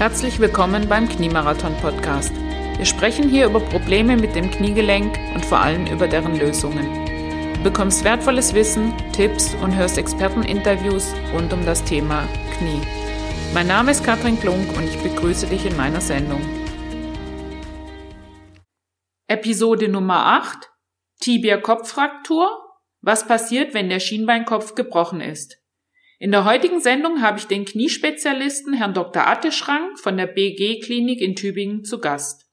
Herzlich willkommen beim Kniemarathon Podcast. Wir sprechen hier über Probleme mit dem Kniegelenk und vor allem über deren Lösungen. Du bekommst wertvolles Wissen, Tipps und hörst Experteninterviews rund um das Thema Knie. Mein Name ist Katrin Klunk und ich begrüße dich in meiner Sendung. Episode Nummer 8 Tibia-Kopffraktur. Was passiert, wenn der Schienbeinkopf gebrochen ist? In der heutigen Sendung habe ich den Kniespezialisten Herrn Dr. Atteschrang von der BG Klinik in Tübingen zu Gast.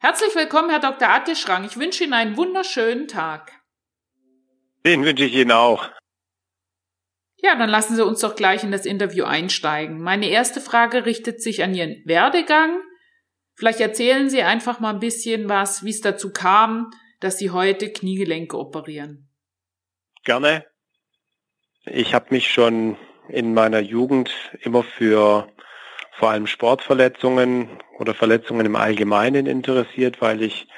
Herzlich willkommen, Herr Dr. Atteschrang. Ich wünsche Ihnen einen wunderschönen Tag. Den wünsche ich Ihnen auch. Ja, dann lassen Sie uns doch gleich in das Interview einsteigen. Meine erste Frage richtet sich an Ihren Werdegang. Vielleicht erzählen Sie einfach mal ein bisschen was, wie es dazu kam, dass Sie heute Kniegelenke operieren. Gerne. Ich habe mich schon in meiner Jugend immer für vor allem Sportverletzungen oder Verletzungen im Allgemeinen interessiert, weil ich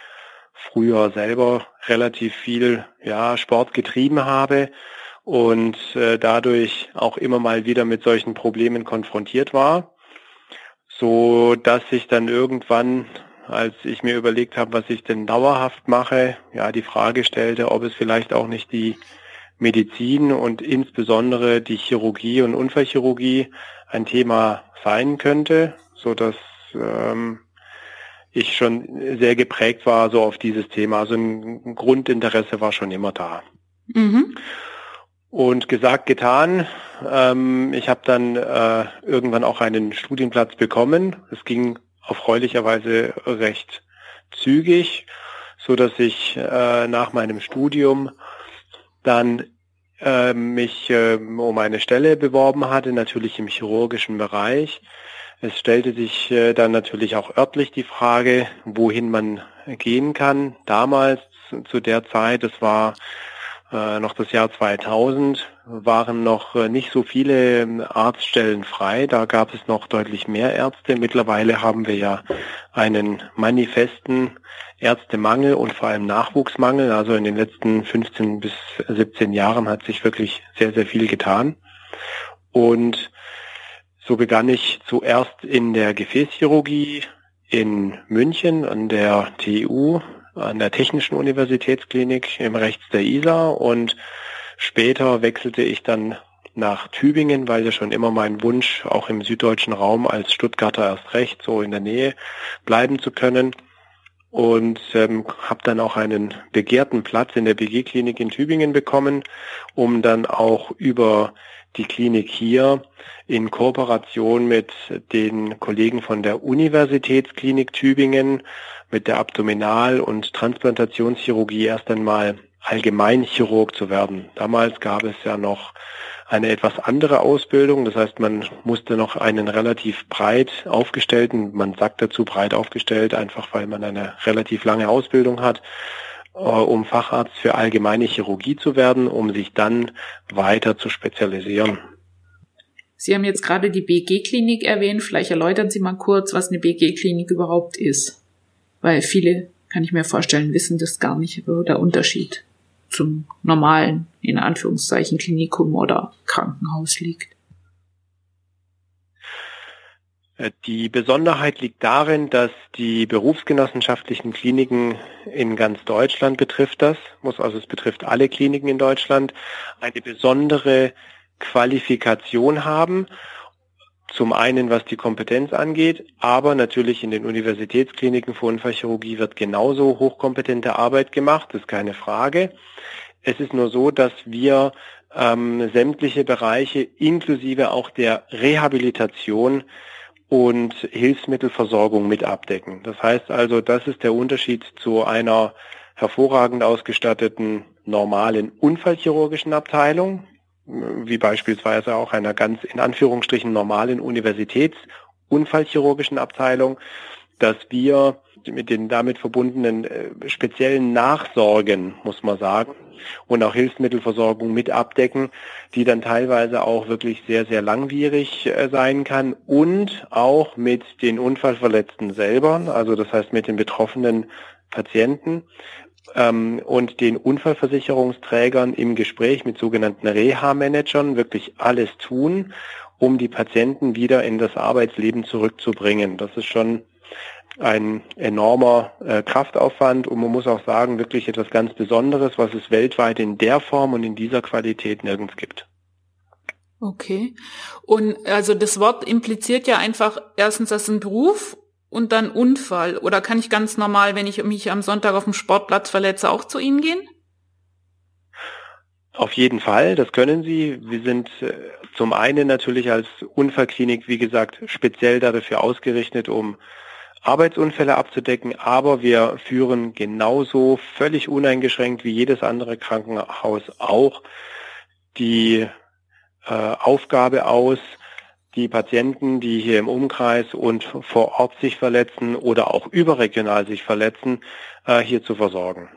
früher selber relativ viel ja, Sport getrieben habe und äh, dadurch auch immer mal wieder mit solchen Problemen konfrontiert war, so dass ich dann irgendwann, als ich mir überlegt habe, was ich denn dauerhaft mache, ja die Frage stellte, ob es vielleicht auch nicht die Medizin und insbesondere die Chirurgie und Unfallchirurgie ein Thema sein könnte, so dass ähm, ich schon sehr geprägt war so auf dieses Thema. Also ein Grundinteresse war schon immer da. Mhm. Und gesagt, getan. Ähm, ich habe dann äh, irgendwann auch einen Studienplatz bekommen. Es ging erfreulicherweise recht zügig, so dass ich äh, nach meinem Studium dann äh, mich äh, um eine Stelle beworben hatte, natürlich im chirurgischen Bereich. Es stellte sich äh, dann natürlich auch örtlich die Frage, wohin man gehen kann. Damals, zu der Zeit, es war äh, noch das Jahr 2000, waren noch äh, nicht so viele ähm, Arztstellen frei. Da gab es noch deutlich mehr Ärzte. Mittlerweile haben wir ja einen manifesten Ärztemangel und vor allem Nachwuchsmangel. Also in den letzten 15 bis 17 Jahren hat sich wirklich sehr, sehr viel getan. Und so begann ich zuerst in der Gefäßchirurgie in München an der TU, an der Technischen Universitätsklinik im Rechts der Isar und später wechselte ich dann nach Tübingen, weil ja schon immer mein Wunsch, auch im süddeutschen Raum als Stuttgarter erst recht so in der Nähe bleiben zu können und ähm, habe dann auch einen begehrten Platz in der BG-Klinik in Tübingen bekommen, um dann auch über die Klinik hier in Kooperation mit den Kollegen von der Universitätsklinik Tübingen, mit der Abdominal- und Transplantationschirurgie erst einmal Allgemeinchirurg zu werden. Damals gab es ja noch eine etwas andere Ausbildung. Das heißt, man musste noch einen relativ breit aufgestellten, man sagt dazu breit aufgestellt, einfach weil man eine relativ lange Ausbildung hat, äh, um Facharzt für allgemeine Chirurgie zu werden, um sich dann weiter zu spezialisieren. Sie haben jetzt gerade die BG-Klinik erwähnt. Vielleicht erläutern Sie mal kurz, was eine BG-Klinik überhaupt ist. Weil viele, kann ich mir vorstellen, wissen das gar nicht, der Unterschied zum normalen, in Anführungszeichen, Klinikum oder Krankenhaus liegt. Äh, die Besonderheit liegt darin, dass die berufsgenossenschaftlichen Kliniken in ganz Deutschland betrifft das, muss also es betrifft alle Kliniken in Deutschland, eine besondere Qualifikation haben zum einen, was die Kompetenz angeht, aber natürlich in den Universitätskliniken für Unfallchirurgie wird genauso hochkompetente Arbeit gemacht, das ist keine Frage. Es ist nur so, dass wir ähm, sämtliche Bereiche inklusive auch der Rehabilitation und Hilfsmittelversorgung mit abdecken. Das heißt also, das ist der Unterschied zu einer hervorragend ausgestatteten normalen unfallchirurgischen Abteilung, wie beispielsweise auch einer ganz in Anführungsstrichen normalen Universitätsunfallchirurgischen Abteilung, dass wir mit den damit verbundenen äh, speziellen Nachsorgen, muss man sagen, und auch Hilfsmittelversorgung mit abdecken, die dann teilweise auch wirklich sehr, sehr langwierig äh, sein kann und auch mit den Unfallverletzten selber, also das heißt mit den betroffenen Patienten ähm, und den Unfallversicherungsträgern im Gespräch mit sogenannten Reha-Managern wirklich alles tun, um die Patienten wieder in das Arbeitsleben zurückzubringen. Das ist schon ein enormer äh, Kraftaufwand und man muss auch sagen, wirklich etwas ganz Besonderes, was es weltweit in der Form und in dieser Qualität nirgends gibt. Okay. Und also das Wort impliziert ja einfach erstens, das ist ein Beruf und dann Unfall. Oder kann ich ganz normal, wenn ich mich am Sonntag auf dem Sportplatz verletze, auch zu Ihnen gehen? Auf jeden Fall, das können Sie. Wir sind äh, zum einen natürlich als Unfallklinik, wie gesagt, speziell dafür ausgerichtet, um Arbeitsunfälle abzudecken, aber wir führen genauso völlig uneingeschränkt wie jedes andere Krankenhaus auch die äh, Aufgabe aus, die Patienten, die hier im Umkreis und vor Ort sich verletzen oder auch überregional sich verletzen, äh, hier zu versorgen.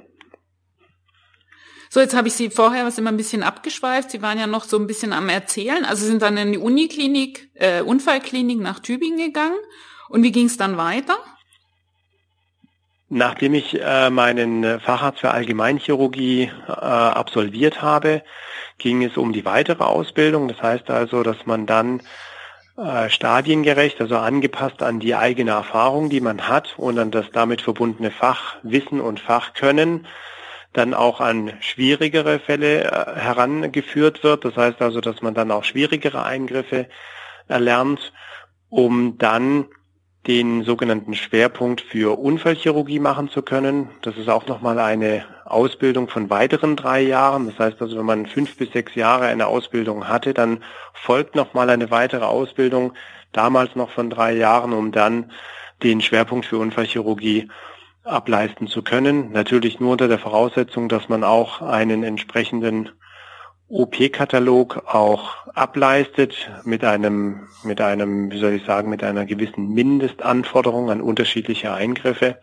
So, jetzt habe ich Sie vorher was immer ein bisschen abgeschweift. Sie waren ja noch so ein bisschen am Erzählen. Also sind dann in die Uniklinik, äh, Unfallklinik nach Tübingen gegangen. Und wie ging es dann weiter? Nachdem ich äh, meinen Facharzt für Allgemeinchirurgie äh, absolviert habe, ging es um die weitere Ausbildung. Das heißt also, dass man dann äh, stadiengerecht, also angepasst an die eigene Erfahrung, die man hat und an das damit verbundene Fachwissen und Fachkönnen, dann auch an schwierigere Fälle äh, herangeführt wird. Das heißt also, dass man dann auch schwierigere Eingriffe erlernt, um dann den sogenannten Schwerpunkt für Unfallchirurgie machen zu können. Das ist auch nochmal eine Ausbildung von weiteren drei Jahren. Das heißt also, wenn man fünf bis sechs Jahre eine Ausbildung hatte, dann folgt nochmal eine weitere Ausbildung, damals noch von drei Jahren, um dann den Schwerpunkt für Unfallchirurgie ableisten zu können. Natürlich nur unter der Voraussetzung, dass man auch einen entsprechenden OP-Katalog auch ableistet mit einem, mit einem, wie soll ich sagen, mit einer gewissen Mindestanforderung an unterschiedliche Eingriffe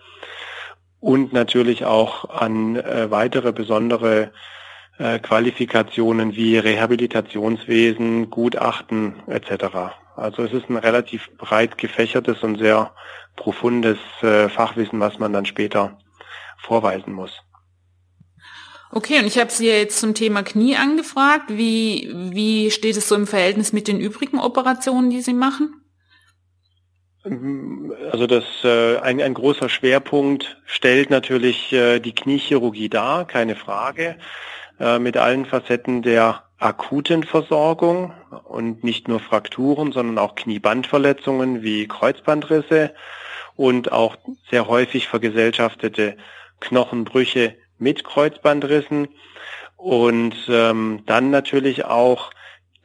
und natürlich auch an äh, weitere besondere äh, Qualifikationen wie Rehabilitationswesen, Gutachten etc. Also es ist ein relativ breit gefächertes und sehr profundes äh, Fachwissen, was man dann später vorweisen muss. Okay, und ich habe Sie jetzt zum Thema Knie angefragt. Wie, wie steht es so im Verhältnis mit den übrigen Operationen, die Sie machen? Also das äh, ein, ein großer Schwerpunkt stellt natürlich äh, die Kniechirurgie dar, keine Frage, äh, mit allen Facetten der akuten Versorgung und nicht nur Frakturen, sondern auch Kniebandverletzungen wie Kreuzbandrisse und auch sehr häufig vergesellschaftete Knochenbrüche mit Kreuzbandrissen und ähm, dann natürlich auch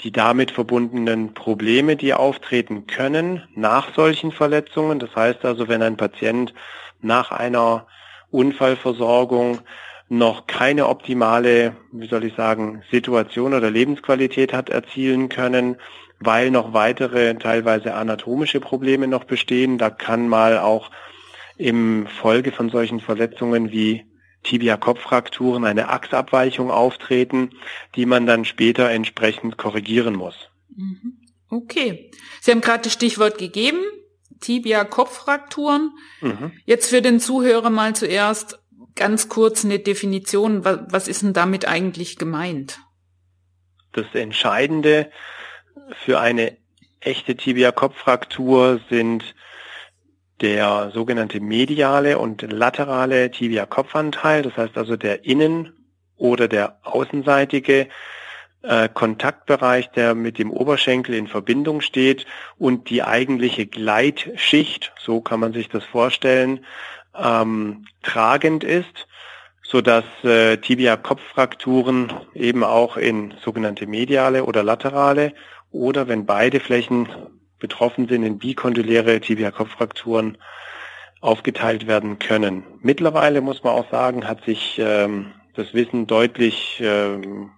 die damit verbundenen Probleme, die auftreten können nach solchen Verletzungen. Das heißt also, wenn ein Patient nach einer Unfallversorgung noch keine optimale, wie soll ich sagen, Situation oder Lebensqualität hat erzielen können, weil noch weitere, teilweise anatomische Probleme noch bestehen. Da kann mal auch im Folge von solchen Verletzungen wie Tibia-Kopffrakturen eine Achsabweichung auftreten, die man dann später entsprechend korrigieren muss. Mhm. Okay. Sie haben gerade das Stichwort gegeben, Tibia-Kopffrakturen. Mhm. Jetzt für den Zuhörer mal zuerst ganz kurz eine Definition. Was ist denn damit eigentlich gemeint? Das Entscheidende für eine echte Tibia-Kopffraktur sind der sogenannte mediale und laterale Tibia-Kopfanteil, das heißt also der innen- oder der außenseitige äh, Kontaktbereich, der mit dem Oberschenkel in Verbindung steht und die eigentliche Gleitschicht, so kann man sich das vorstellen, ähm, tragend ist, so dass äh, Tibia-Kopffrakturen eben auch in sogenannte mediale oder laterale oder wenn beide Flächen betroffen sind, in bikondyläre Tibia-Kopffrakturen aufgeteilt werden können. Mittlerweile muss man auch sagen, hat sich ähm, das Wissen deutlich ähm,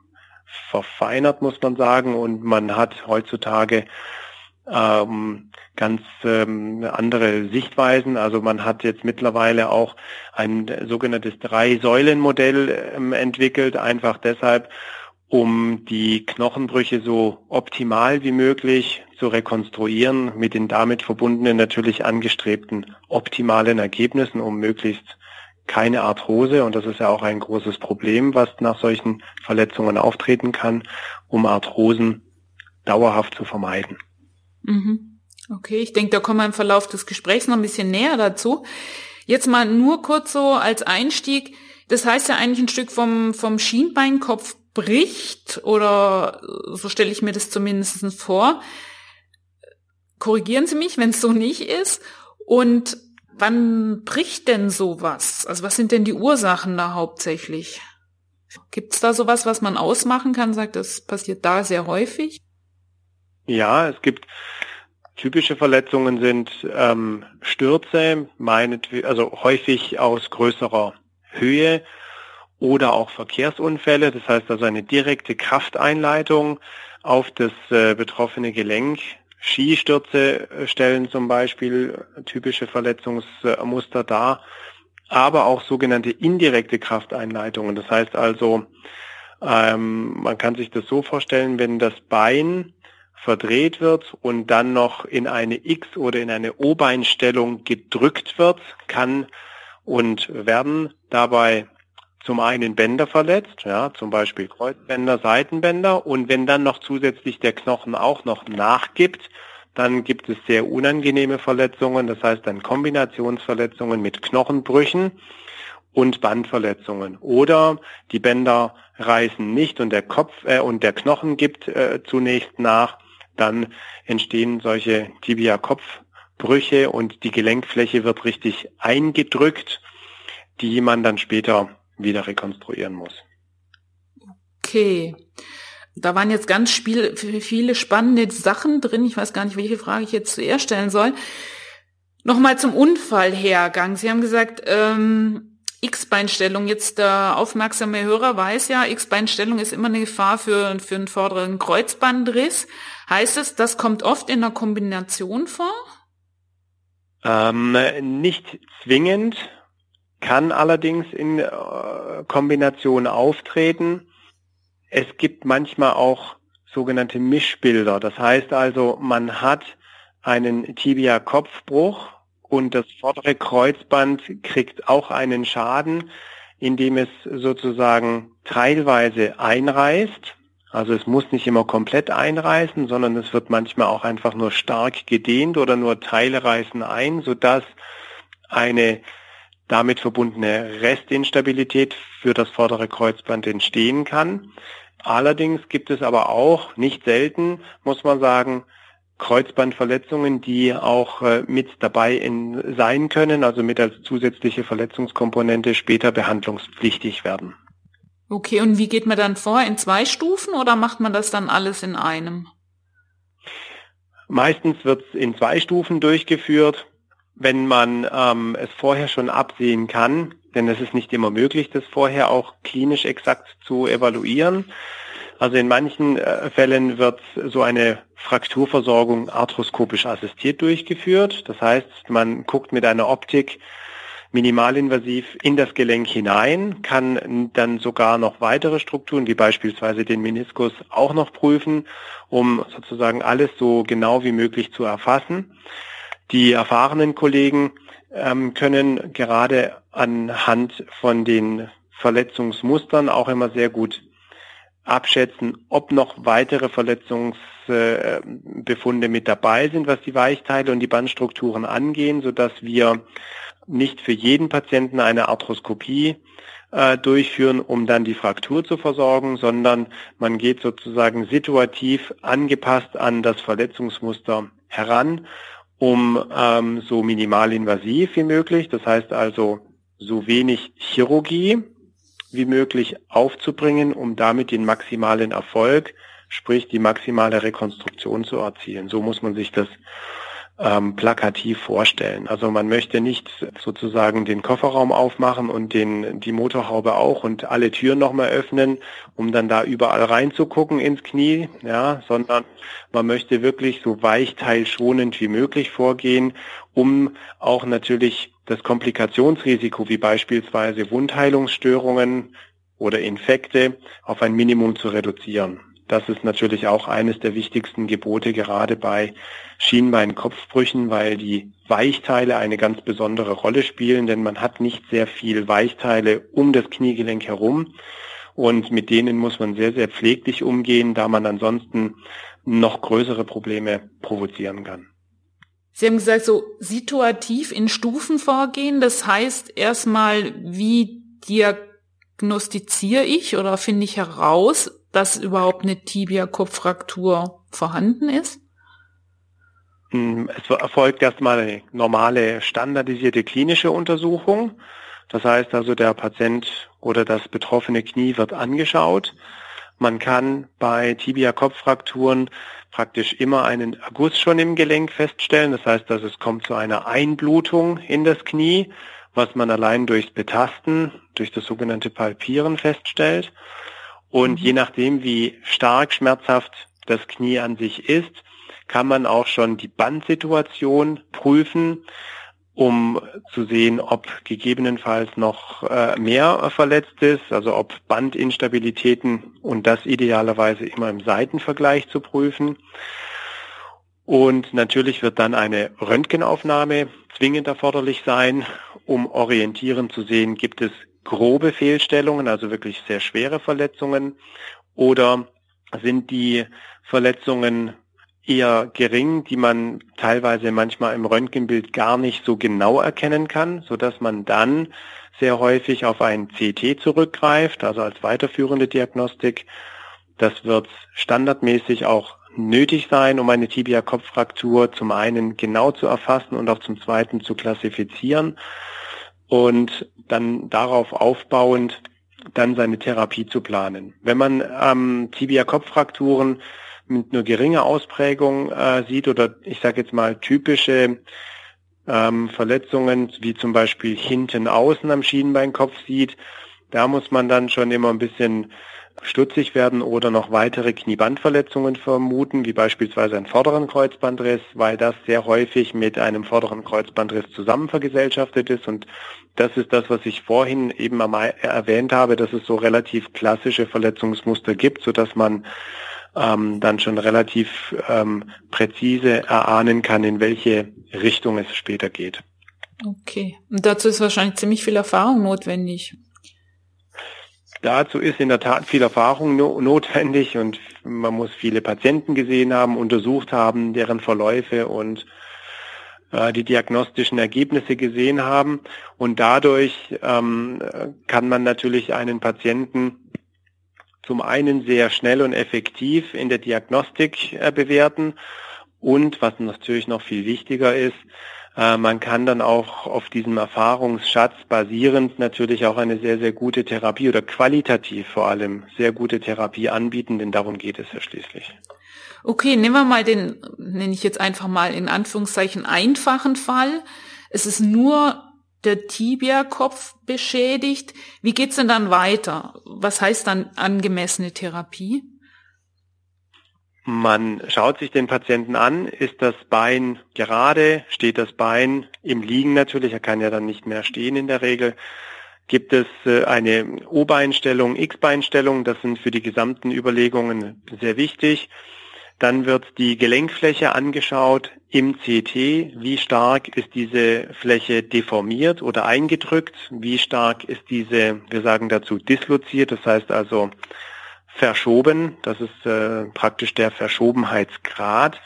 verfeinert, muss man sagen, und man hat heutzutage ähm, ganz ähm, andere Sichtweisen. Also man hat jetzt mittlerweile auch ein sogenanntes Drei-Säulen-Modell ähm, entwickelt, einfach deshalb, um die Knochenbrüche so optimal wie möglich zu rekonstruieren mit den damit verbundenen natürlich angestrebten optimalen Ergebnissen, um möglichst keine Arthrose, und das ist ja auch ein großes Problem, was nach solchen Verletzungen auftreten kann, um Arthrosen dauerhaft zu vermeiden. Mhm. Okay, ich denke, da kommen wir im Verlauf des Gesprächs noch ein bisschen näher dazu. Jetzt mal nur kurz so als Einstieg. Das heißt ja eigentlich ein Stück vom, vom Schienbeinkopf bricht oder so stelle ich mir das zumindest vor. Korrigieren Sie mich, wenn es so nicht ist. Und wann bricht denn sowas? Also was sind denn die Ursachen da hauptsächlich? Gibt es da sowas, was man ausmachen kann, sagt, das passiert da sehr häufig? Ja, es gibt typische Verletzungen sind ähm, Stürze, also häufig aus größerer Höhe oder auch Verkehrsunfälle. Das heißt also eine direkte Krafteinleitung auf das äh, betroffene Gelenk. Skistürze stellen zum Beispiel typische Verletzungsmuster dar, aber auch sogenannte indirekte Krafteinleitungen. Das heißt also, ähm, man kann sich das so vorstellen, wenn das Bein verdreht wird und dann noch in eine X- oder in eine O-Beinstellung gedrückt wird, kann und werden dabei zum einen Bänder verletzt, ja, zum Beispiel Kreuzbänder, Seitenbänder und wenn dann noch zusätzlich der Knochen auch noch nachgibt, dann gibt es sehr unangenehme Verletzungen, das heißt dann Kombinationsverletzungen mit Knochenbrüchen und Bandverletzungen. Oder die Bänder reißen nicht und der Kopf äh, und der Knochen gibt äh, zunächst nach, dann entstehen solche Tibia-Kopfbrüche und die Gelenkfläche wird richtig eingedrückt, die man dann später wieder rekonstruieren muss. Okay. Da waren jetzt ganz viele spannende Sachen drin. Ich weiß gar nicht, welche Frage ich jetzt zuerst stellen soll. Nochmal zum Unfallhergang. Sie haben gesagt, ähm, X-Beinstellung. Jetzt der aufmerksame Hörer weiß ja, X-Beinstellung ist immer eine Gefahr für, für einen vorderen Kreuzbandriss. Heißt es, das kommt oft in der Kombination vor? Ähm, nicht zwingend kann allerdings in äh, Kombination auftreten. Es gibt manchmal auch sogenannte Mischbilder. Das heißt also, man hat einen Tibia-Kopfbruch und das vordere Kreuzband kriegt auch einen Schaden, indem es sozusagen teilweise einreißt. Also es muss nicht immer komplett einreißen, sondern es wird manchmal auch einfach nur stark gedehnt oder nur Teile reißen ein, sodass eine damit verbundene Restinstabilität für das vordere Kreuzband entstehen kann. Allerdings gibt es aber auch, nicht selten, muss man sagen, Kreuzbandverletzungen, die auch äh, mit dabei in, sein können, also mit als zusätzliche Verletzungskomponente später behandlungspflichtig werden. Okay, und wie geht man dann vor? In zwei Stufen oder macht man das dann alles in einem? Meistens wird es in zwei Stufen durchgeführt wenn man ähm, es vorher schon absehen kann, denn es ist nicht immer möglich, das vorher auch klinisch exakt zu evaluieren. Also in manchen äh, Fällen wird so eine Frakturversorgung arthroskopisch assistiert durchgeführt. Das heißt, man guckt mit einer Optik minimalinvasiv in das Gelenk hinein, kann dann sogar noch weitere Strukturen, wie beispielsweise den Meniskus, auch noch prüfen, um sozusagen alles so genau wie möglich zu erfassen. Die erfahrenen Kollegen ähm, können gerade anhand von den Verletzungsmustern auch immer sehr gut abschätzen, ob noch weitere Verletzungsbefunde mit dabei sind, was die Weichteile und die Bandstrukturen angehen, sodass wir nicht für jeden Patienten eine Arthroskopie äh, durchführen, um dann die Fraktur zu versorgen, sondern man geht sozusagen situativ angepasst an das Verletzungsmuster heran um ähm, so minimalinvasiv wie möglich, das heißt also so wenig Chirurgie wie möglich aufzubringen, um damit den maximalen Erfolg, sprich die maximale Rekonstruktion zu erzielen. So muss man sich das ähm, plakativ vorstellen. Also man möchte nicht sozusagen den Kofferraum aufmachen und den, die Motorhaube auch und alle Türen nochmal öffnen, um dann da überall reinzugucken ins Knie, ja, sondern man möchte wirklich so weichteilschonend wie möglich vorgehen, um auch natürlich das Komplikationsrisiko wie beispielsweise Wundheilungsstörungen oder Infekte auf ein Minimum zu reduzieren. Das ist natürlich auch eines der wichtigsten Gebote gerade bei Schienbein-Kopfbrüchen, weil die Weichteile eine ganz besondere Rolle spielen, denn man hat nicht sehr viel Weichteile um das Kniegelenk herum und mit denen muss man sehr, sehr pfleglich umgehen, da man ansonsten noch größere Probleme provozieren kann. Sie haben gesagt, so situativ in Stufen vorgehen. Das heißt erstmal, wie diagnostiziere ich oder finde ich heraus, dass überhaupt eine Tibia-Kopffraktur vorhanden ist? Hm, es erfolgt erstmal eine normale standardisierte klinische Untersuchung. Das heißt also, der Patient oder das betroffene Knie wird angeschaut. Man kann bei Tibia-Kopffrakturen praktisch immer einen Erguss schon im Gelenk feststellen. Das heißt, dass es kommt zu einer Einblutung in das Knie, was man allein durchs Betasten, durch das sogenannte Palpieren feststellt. Und mhm. je nachdem, wie stark schmerzhaft das Knie an sich ist, kann man auch schon die Bandsituation prüfen um zu sehen, ob gegebenenfalls noch äh, mehr verletzt ist, also ob Bandinstabilitäten und das idealerweise immer im Seitenvergleich zu prüfen. Und natürlich wird dann eine Röntgenaufnahme zwingend erforderlich sein, um orientierend zu sehen, gibt es grobe Fehlstellungen, also wirklich sehr schwere Verletzungen, oder sind die Verletzungen eher gering, die man teilweise manchmal im Röntgenbild gar nicht so genau erkennen kann, so dass man dann sehr häufig auf ein CT zurückgreift, also als weiterführende Diagnostik. Das wird standardmäßig auch nötig sein, um eine Tibia-Kopffraktur zum einen genau zu erfassen und auch zum zweiten zu klassifizieren und dann darauf aufbauend dann seine Therapie zu planen. Wenn man ähm, Tibia-Kopffrakturen mit nur geringer Ausprägung äh, sieht oder ich sage jetzt mal typische ähm, Verletzungen wie zum Beispiel hinten außen am Schienbeinkopf sieht, da muss man dann schon immer ein bisschen stutzig werden oder noch weitere Kniebandverletzungen vermuten, wie beispielsweise einen vorderen Kreuzbandriss, weil das sehr häufig mit einem vorderen Kreuzbandriss zusammen vergesellschaftet ist. Und das ist das, was ich vorhin eben erwähnt habe, dass es so relativ klassische Verletzungsmuster gibt, so dass man ähm, dann schon relativ ähm, präzise erahnen kann, in welche Richtung es später geht. Okay. Und dazu ist wahrscheinlich ziemlich viel Erfahrung notwendig. Dazu ist in der Tat viel Erfahrung no notwendig und man muss viele Patienten gesehen haben, untersucht haben, deren Verläufe und äh, die diagnostischen Ergebnisse gesehen haben. Und dadurch ähm, kann man natürlich einen Patienten zum einen sehr schnell und effektiv in der Diagnostik äh, bewerten und was natürlich noch viel wichtiger ist, man kann dann auch auf diesem Erfahrungsschatz basierend natürlich auch eine sehr, sehr gute Therapie oder qualitativ vor allem sehr gute Therapie anbieten, denn darum geht es ja schließlich. Okay, nehmen wir mal den, nenne ich jetzt einfach mal in Anführungszeichen einfachen Fall. Es ist nur der Tibia-Kopf beschädigt. Wie geht's denn dann weiter? Was heißt dann angemessene Therapie? Man schaut sich den Patienten an, ist das Bein gerade, steht das Bein im Liegen natürlich, er kann ja dann nicht mehr stehen in der Regel. Gibt es äh, eine O-Beinstellung, X-Beinstellung, das sind für die gesamten Überlegungen sehr wichtig. Dann wird die Gelenkfläche angeschaut im CT. Wie stark ist diese Fläche deformiert oder eingedrückt? Wie stark ist diese, wir sagen dazu, disloziert, das heißt also verschoben. Das ist äh, praktisch der Verschobenheitsgrad,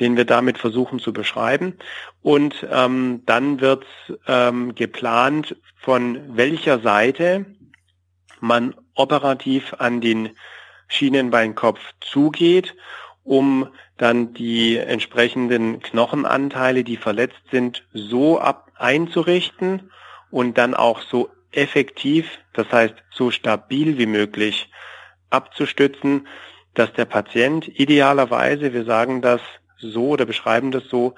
den wir damit versuchen zu beschreiben. Und ähm, dann wird ähm, geplant, von welcher Seite man operativ an den Schienenbeinkopf zugeht um dann die entsprechenden Knochenanteile, die verletzt sind, so ab einzurichten und dann auch so effektiv, das heißt so stabil wie möglich abzustützen, dass der Patient idealerweise, wir sagen das so oder beschreiben das so,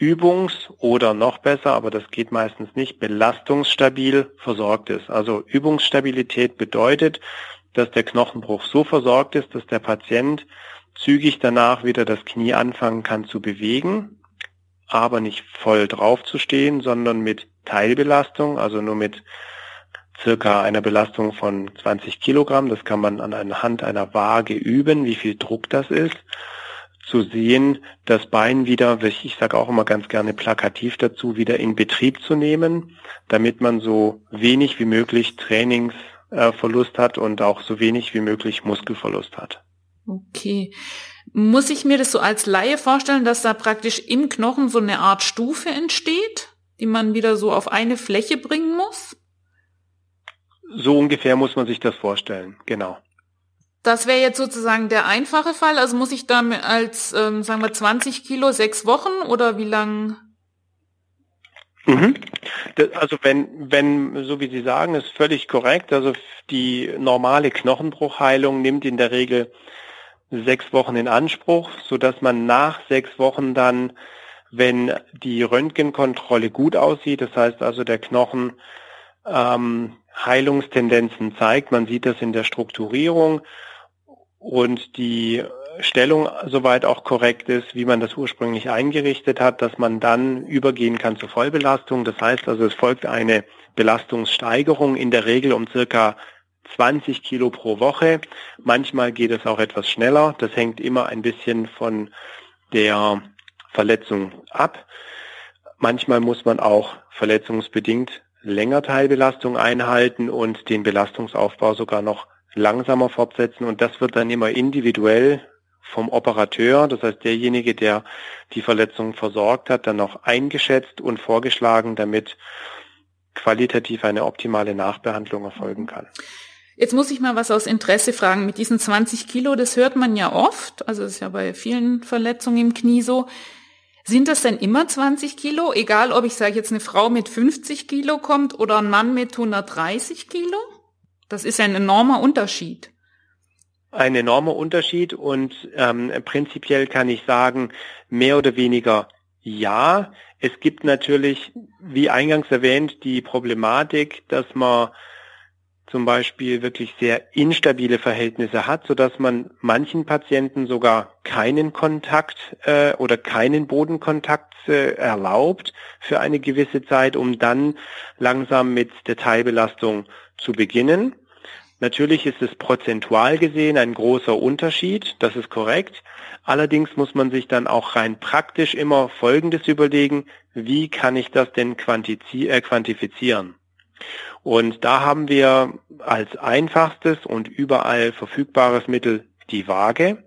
übungs- oder noch besser, aber das geht meistens nicht, belastungsstabil versorgt ist. Also Übungsstabilität bedeutet, dass der Knochenbruch so versorgt ist, dass der Patient zügig danach wieder das Knie anfangen kann zu bewegen, aber nicht voll drauf zu stehen, sondern mit Teilbelastung, also nur mit circa einer Belastung von 20 Kilogramm. Das kann man anhand einer Waage üben, wie viel Druck das ist. Zu sehen, das Bein wieder, ich sage auch immer ganz gerne plakativ dazu, wieder in Betrieb zu nehmen, damit man so wenig wie möglich Trainingsverlust hat und auch so wenig wie möglich Muskelverlust hat. Okay. Muss ich mir das so als Laie vorstellen, dass da praktisch im Knochen so eine Art Stufe entsteht, die man wieder so auf eine Fläche bringen muss? So ungefähr muss man sich das vorstellen, genau. Das wäre jetzt sozusagen der einfache Fall. Also muss ich da als, ähm, sagen wir, 20 Kilo sechs Wochen oder wie lang? Mhm. Also wenn, wenn, so wie Sie sagen, ist völlig korrekt. Also die normale Knochenbruchheilung nimmt in der Regel sechs Wochen in Anspruch, so dass man nach sechs Wochen dann, wenn die Röntgenkontrolle gut aussieht, das heißt also der Knochen ähm, Heilungstendenzen zeigt, man sieht das in der Strukturierung und die Stellung soweit auch korrekt ist, wie man das ursprünglich eingerichtet hat, dass man dann übergehen kann zur Vollbelastung. Das heißt also, es folgt eine Belastungssteigerung in der Regel um circa 20 Kilo pro Woche. Manchmal geht es auch etwas schneller. Das hängt immer ein bisschen von der Verletzung ab. Manchmal muss man auch verletzungsbedingt länger Teilbelastung einhalten und den Belastungsaufbau sogar noch langsamer fortsetzen. Und das wird dann immer individuell vom Operateur, das heißt derjenige, der die Verletzung versorgt hat, dann noch eingeschätzt und vorgeschlagen, damit qualitativ eine optimale Nachbehandlung erfolgen kann. Jetzt muss ich mal was aus Interesse fragen. Mit diesen 20 Kilo, das hört man ja oft, also ist ja bei vielen Verletzungen im Knie so. Sind das denn immer 20 Kilo? Egal, ob ich sage jetzt eine Frau mit 50 Kilo kommt oder ein Mann mit 130 Kilo? Das ist ein enormer Unterschied. Ein enormer Unterschied und ähm, prinzipiell kann ich sagen, mehr oder weniger ja. Es gibt natürlich, wie eingangs erwähnt, die Problematik, dass man zum Beispiel wirklich sehr instabile Verhältnisse hat, so dass man manchen Patienten sogar keinen Kontakt äh, oder keinen Bodenkontakt äh, erlaubt für eine gewisse Zeit, um dann langsam mit der Teilbelastung zu beginnen. Natürlich ist es prozentual gesehen ein großer Unterschied, das ist korrekt. Allerdings muss man sich dann auch rein praktisch immer Folgendes überlegen, wie kann ich das denn äh, quantifizieren? Und da haben wir als einfachstes und überall verfügbares Mittel die Waage.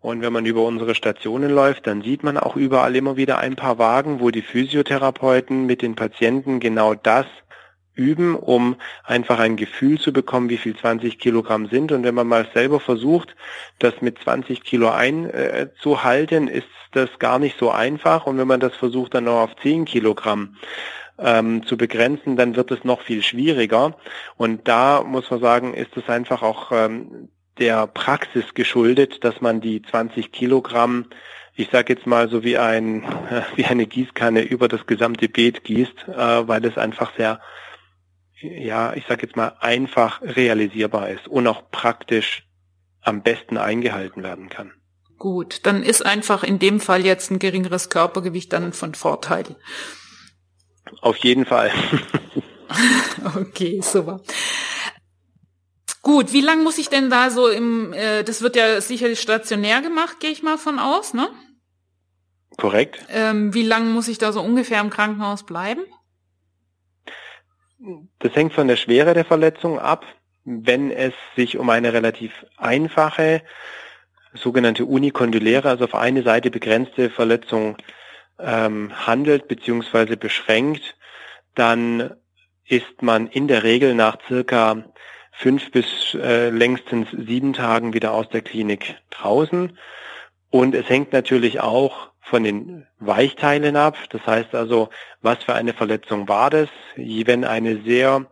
Und wenn man über unsere Stationen läuft, dann sieht man auch überall immer wieder ein paar Wagen, wo die Physiotherapeuten mit den Patienten genau das üben, um einfach ein Gefühl zu bekommen, wie viel 20 Kilogramm sind. Und wenn man mal selber versucht, das mit 20 Kilo einzuhalten, ist das gar nicht so einfach. Und wenn man das versucht, dann noch auf 10 Kilogramm ähm, zu begrenzen, dann wird es noch viel schwieriger. Und da muss man sagen, ist es einfach auch ähm, der Praxis geschuldet, dass man die 20 Kilogramm ich sage jetzt mal so wie ein wie eine Gießkanne über das gesamte Beet gießt, äh, weil es einfach sehr ja, ich sage jetzt mal, einfach realisierbar ist und auch praktisch am besten eingehalten werden kann. Gut, dann ist einfach in dem Fall jetzt ein geringeres Körpergewicht dann von Vorteil. Auf jeden Fall. okay, super. Gut, wie lang muss ich denn da so im, äh, das wird ja sicherlich stationär gemacht, gehe ich mal von aus, ne? Korrekt. Ähm, wie lang muss ich da so ungefähr im Krankenhaus bleiben? Das hängt von der Schwere der Verletzung ab. Wenn es sich um eine relativ einfache, sogenannte unikondyläre, also auf eine Seite begrenzte Verletzung ähm, handelt bzw. beschränkt, dann ist man in der Regel nach circa fünf bis äh, längstens sieben Tagen wieder aus der Klinik draußen. Und es hängt natürlich auch von den Weichteilen ab. Das heißt also, was für eine Verletzung war das? Wenn eine sehr,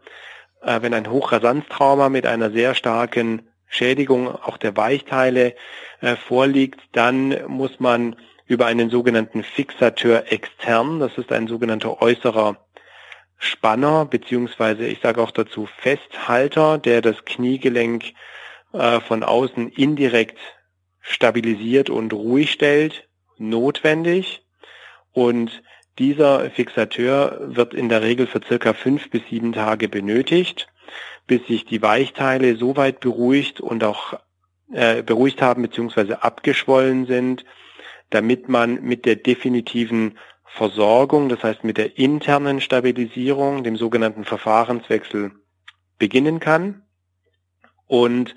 äh, wenn ein Hochrasanztrauma mit einer sehr starken Schädigung auch der Weichteile äh, vorliegt, dann muss man über einen sogenannten Fixateur extern, das ist ein sogenannter äußerer Spanner, beziehungsweise ich sage auch dazu Festhalter, der das Kniegelenk äh, von außen indirekt stabilisiert und ruhig stellt, notwendig und dieser Fixateur wird in der Regel für circa fünf bis sieben Tage benötigt, bis sich die Weichteile so weit beruhigt und auch äh, beruhigt haben bzw. abgeschwollen sind, damit man mit der definitiven Versorgung, das heißt mit der internen Stabilisierung, dem sogenannten Verfahrenswechsel beginnen kann. Und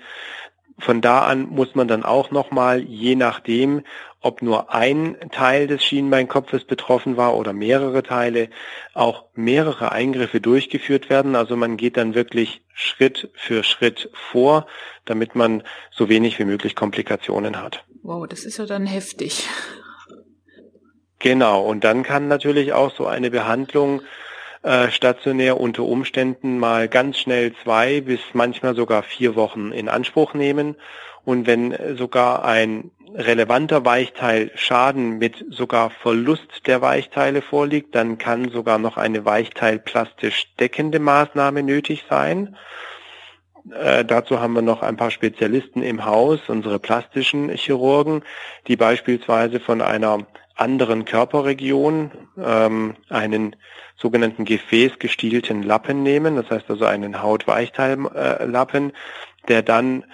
von da an muss man dann auch nochmal, je nachdem, ob nur ein Teil des Schienbeinkopfes betroffen war oder mehrere Teile, auch mehrere Eingriffe durchgeführt werden. Also man geht dann wirklich Schritt für Schritt vor, damit man so wenig wie möglich Komplikationen hat. Wow, das ist ja dann heftig. Genau, und dann kann natürlich auch so eine Behandlung äh, stationär unter Umständen mal ganz schnell zwei bis manchmal sogar vier Wochen in Anspruch nehmen. Und wenn sogar ein relevanter Weichteilschaden mit sogar Verlust der Weichteile vorliegt, dann kann sogar noch eine weichteilplastisch deckende Maßnahme nötig sein. Äh, dazu haben wir noch ein paar Spezialisten im Haus, unsere plastischen Chirurgen, die beispielsweise von einer anderen Körperregion ähm, einen sogenannten gefäßgestielten Lappen nehmen, das heißt also einen Hautweichteillappen, der dann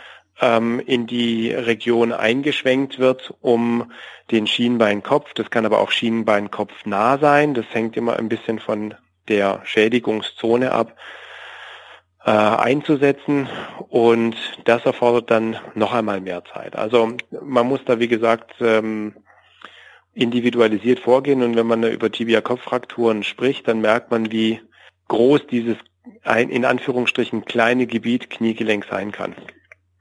ähm, in die Region eingeschwenkt wird, um den Schienbeinkopf, das kann aber auch Schienbeinkopf nah sein, das hängt immer ein bisschen von der Schädigungszone ab, äh, einzusetzen und das erfordert dann noch einmal mehr Zeit. Also man muss da wie gesagt ähm, individualisiert vorgehen und wenn man über Tibia-Kopffrakturen spricht, dann merkt man, wie groß dieses in Anführungsstrichen kleine Gebiet Kniegelenk sein kann.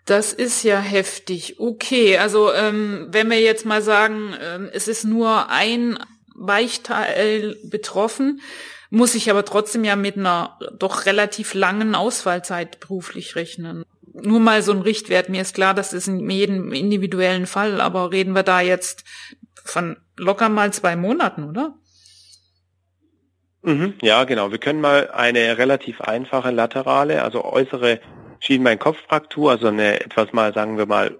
Das ist ja heftig. Okay, also ähm, wenn wir jetzt mal sagen, ähm, es ist nur ein Weichteil betroffen, muss ich aber trotzdem ja mit einer doch relativ langen Ausfallzeit beruflich rechnen. Nur mal so ein Richtwert. Mir ist klar, das ist in jedem individuellen Fall, aber reden wir da jetzt von locker mal zwei Monaten, oder? Mhm, ja, genau. Wir können mal eine relativ einfache laterale, also äußere Schienbein-Kopffraktur, also eine etwas mal, sagen wir mal,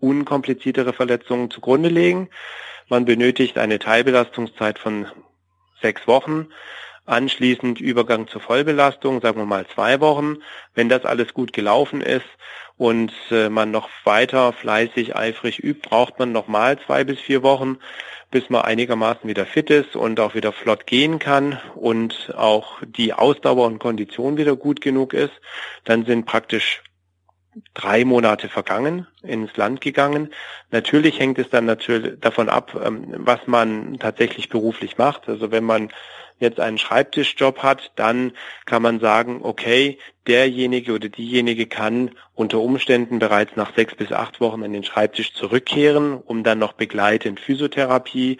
unkompliziertere Verletzung zugrunde legen. Man benötigt eine Teilbelastungszeit von sechs Wochen. Anschließend Übergang zur Vollbelastung, sagen wir mal zwei Wochen. Wenn das alles gut gelaufen ist und äh, man noch weiter fleißig, eifrig übt, braucht man nochmal zwei bis vier Wochen bis man einigermaßen wieder fit ist und auch wieder flott gehen kann und auch die Ausdauer und Kondition wieder gut genug ist, dann sind praktisch drei Monate vergangen, ins Land gegangen. Natürlich hängt es dann natürlich davon ab, ähm, was man tatsächlich beruflich macht. Also wenn man jetzt einen Schreibtischjob hat, dann kann man sagen, okay, derjenige oder diejenige kann unter Umständen bereits nach sechs bis acht Wochen an den Schreibtisch zurückkehren, um dann noch begleitend Physiotherapie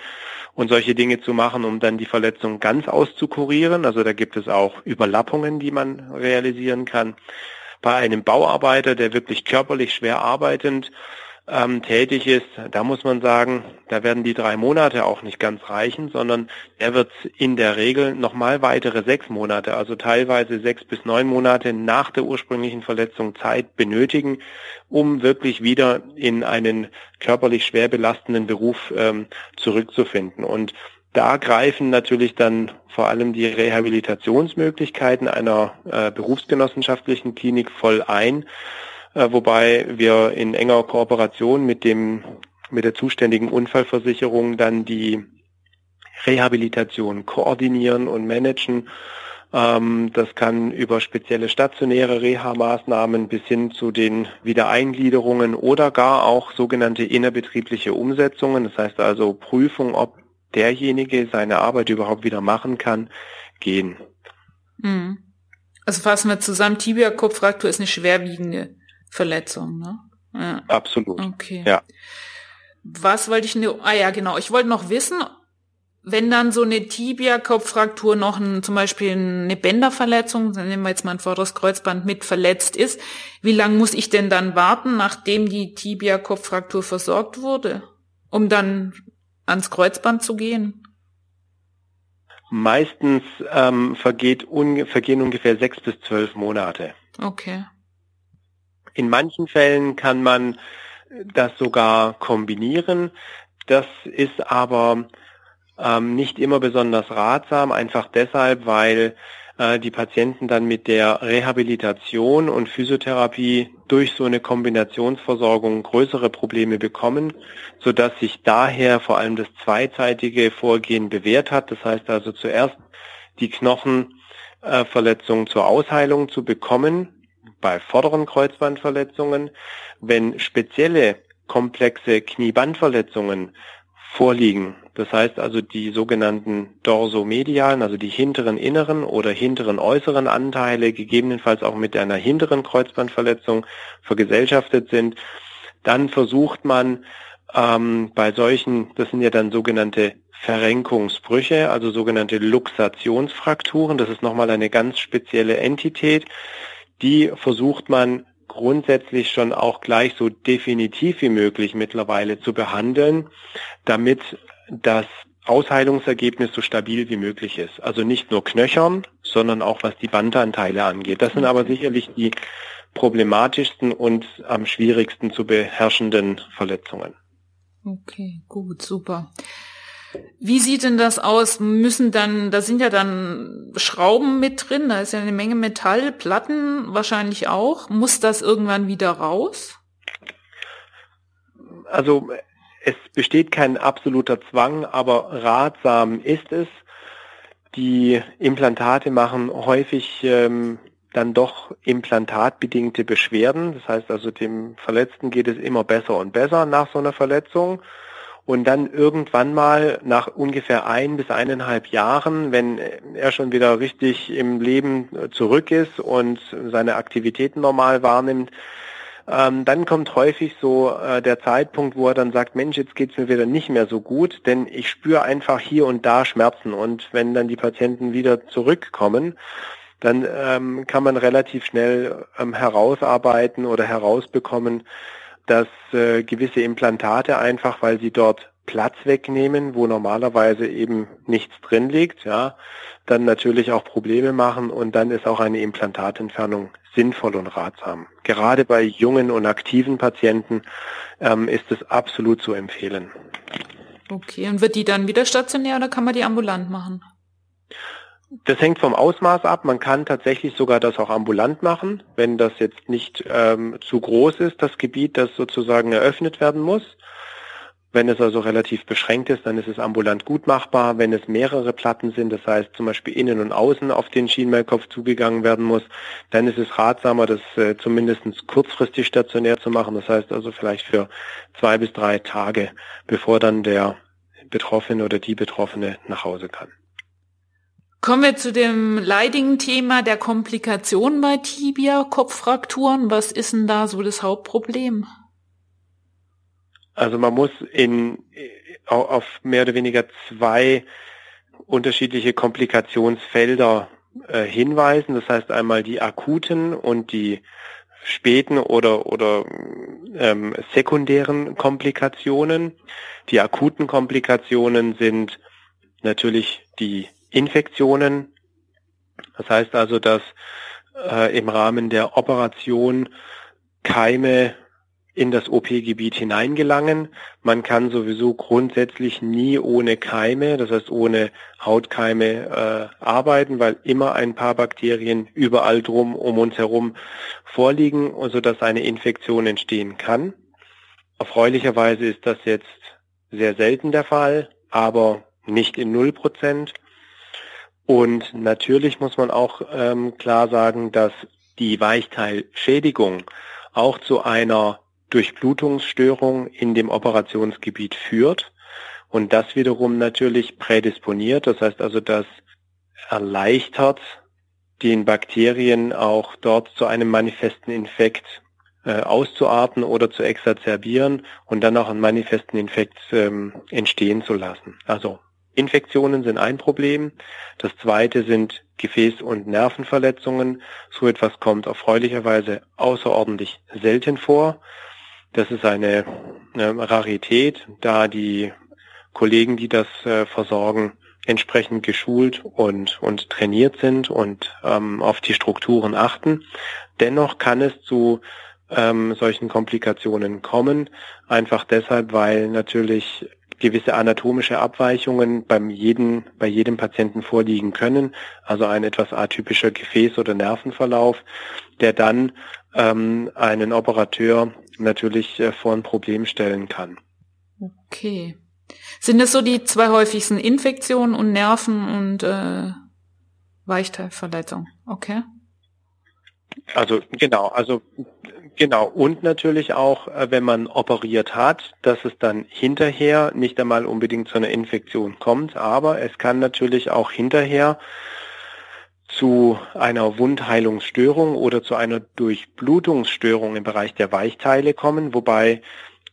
und solche Dinge zu machen, um dann die Verletzung ganz auszukurieren. Also da gibt es auch Überlappungen, die man realisieren kann. Bei einem Bauarbeiter, der wirklich körperlich schwer arbeitend ähm, tätig ist, da muss man sagen, da werden die drei Monate auch nicht ganz reichen, sondern er wird in der Regel nochmal weitere sechs Monate, also teilweise sechs bis neun Monate nach der ursprünglichen Verletzung Zeit benötigen, um wirklich wieder in einen körperlich schwer belastenden Beruf ähm, zurückzufinden. Und da greifen natürlich dann vor allem die Rehabilitationsmöglichkeiten einer äh, berufsgenossenschaftlichen Klinik voll ein wobei wir in enger Kooperation mit dem mit der zuständigen Unfallversicherung dann die Rehabilitation koordinieren und managen. Ähm, das kann über spezielle stationäre Reha-Maßnahmen bis hin zu den Wiedereingliederungen oder gar auch sogenannte innerbetriebliche Umsetzungen. Das heißt also Prüfung, ob derjenige seine Arbeit überhaupt wieder machen kann, gehen. Mhm. Also fassen wir zusammen, Tibia-Kopffraktur ist eine schwerwiegende Verletzung, ne? Ja. Absolut. Okay. Ja. Was wollte ich ne, ah ja, genau. Ich wollte noch wissen, wenn dann so eine Tibia-Kopffraktur noch ein, zum Beispiel eine Bänderverletzung, dann nehmen wir jetzt mal ein vorderes Kreuzband mit verletzt ist, wie lange muss ich denn dann warten, nachdem die Tibia-Kopffraktur versorgt wurde, um dann ans Kreuzband zu gehen? Meistens ähm, vergeht un vergehen ungefähr sechs bis zwölf Monate. Okay. In manchen Fällen kann man das sogar kombinieren. Das ist aber ähm, nicht immer besonders ratsam, einfach deshalb, weil äh, die Patienten dann mit der Rehabilitation und Physiotherapie durch so eine Kombinationsversorgung größere Probleme bekommen, so dass sich daher vor allem das zweizeitige Vorgehen bewährt hat. Das heißt also zuerst die Knochenverletzung zur Ausheilung zu bekommen, bei vorderen Kreuzbandverletzungen. Wenn spezielle komplexe Kniebandverletzungen vorliegen, das heißt also die sogenannten dorsomedialen, also die hinteren inneren oder hinteren äußeren Anteile, gegebenenfalls auch mit einer hinteren Kreuzbandverletzung vergesellschaftet sind, dann versucht man ähm, bei solchen, das sind ja dann sogenannte Verrenkungsbrüche, also sogenannte Luxationsfrakturen, das ist nochmal eine ganz spezielle Entität, die versucht man grundsätzlich schon auch gleich so definitiv wie möglich mittlerweile zu behandeln, damit das Ausheilungsergebnis so stabil wie möglich ist. Also nicht nur knöchern, sondern auch was die Bandanteile angeht. Das sind aber sicherlich die problematischsten und am schwierigsten zu beherrschenden Verletzungen. Okay, gut, super. Wie sieht denn das aus? Müssen dann, da sind ja dann Schrauben mit drin, da ist ja eine Menge Metall, Platten wahrscheinlich auch. Muss das irgendwann wieder raus? Also es besteht kein absoluter Zwang, aber ratsam ist es. Die Implantate machen häufig ähm, dann doch implantatbedingte Beschwerden. Das heißt also, dem Verletzten geht es immer besser und besser nach so einer Verletzung. Und dann irgendwann mal nach ungefähr ein bis eineinhalb Jahren, wenn er schon wieder richtig im Leben zurück ist und seine Aktivitäten normal wahrnimmt, ähm, dann kommt häufig so äh, der Zeitpunkt, wo er dann sagt, Mensch, jetzt geht's mir wieder nicht mehr so gut, denn ich spüre einfach hier und da Schmerzen. Und wenn dann die Patienten wieder zurückkommen, dann ähm, kann man relativ schnell ähm, herausarbeiten oder herausbekommen, dass äh, gewisse Implantate einfach, weil sie dort Platz wegnehmen, wo normalerweise eben nichts drin liegt, ja, dann natürlich auch Probleme machen und dann ist auch eine Implantatentfernung sinnvoll und ratsam. Gerade bei jungen und aktiven Patienten ähm, ist es absolut zu empfehlen. Okay, und wird die dann wieder stationär oder kann man die ambulant machen? Das hängt vom Ausmaß ab. Man kann tatsächlich sogar das auch ambulant machen, wenn das jetzt nicht ähm, zu groß ist, das Gebiet, das sozusagen eröffnet werden muss. Wenn es also relativ beschränkt ist, dann ist es ambulant gut machbar. Wenn es mehrere Platten sind, das heißt zum Beispiel innen und außen auf den Schienbeinkopf zugegangen werden muss, dann ist es ratsamer, das äh, zumindest kurzfristig stationär zu machen. Das heißt also vielleicht für zwei bis drei Tage, bevor dann der Betroffene oder die Betroffene nach Hause kann. Kommen wir zu dem leidigen Thema der Komplikationen bei Tibia-Kopffrakturen. Was ist denn da so das Hauptproblem? Also man muss in, auf mehr oder weniger zwei unterschiedliche Komplikationsfelder äh, hinweisen. Das heißt einmal die akuten und die späten oder, oder ähm, sekundären Komplikationen. Die akuten Komplikationen sind natürlich die Infektionen. Das heißt also, dass äh, im Rahmen der Operation Keime in das OP-Gebiet hineingelangen. Man kann sowieso grundsätzlich nie ohne Keime, das heißt ohne Hautkeime äh, arbeiten, weil immer ein paar Bakterien überall drum um uns herum vorliegen, sodass eine Infektion entstehen kann. Erfreulicherweise ist das jetzt sehr selten der Fall, aber nicht in null Prozent. Und natürlich muss man auch ähm, klar sagen, dass die Weichteilschädigung auch zu einer Durchblutungsstörung in dem Operationsgebiet führt und das wiederum natürlich prädisponiert, das heißt also, das erleichtert den Bakterien auch dort zu einem manifesten Infekt äh, auszuarten oder zu exacerbieren und dann auch einen manifesten Infekt ähm, entstehen zu lassen. Also Infektionen sind ein Problem. Das zweite sind Gefäß- und Nervenverletzungen. So etwas kommt erfreulicherweise außerordentlich selten vor. Das ist eine, eine Rarität, da die Kollegen, die das äh, versorgen, entsprechend geschult und, und trainiert sind und ähm, auf die Strukturen achten. Dennoch kann es zu ähm, solchen Komplikationen kommen, einfach deshalb, weil natürlich gewisse anatomische Abweichungen beim jeden, bei jedem Patienten vorliegen können, also ein etwas atypischer Gefäß- oder Nervenverlauf, der dann ähm, einen Operateur natürlich äh, vor ein Problem stellen kann. Okay. Sind das so die zwei häufigsten Infektionen und Nerven und äh, Weichteilverletzung? Okay. Also genau, also genau. Und natürlich auch, äh, wenn man operiert hat, dass es dann hinterher nicht einmal unbedingt zu einer Infektion kommt, aber es kann natürlich auch hinterher zu einer Wundheilungsstörung oder zu einer Durchblutungsstörung im Bereich der Weichteile kommen, wobei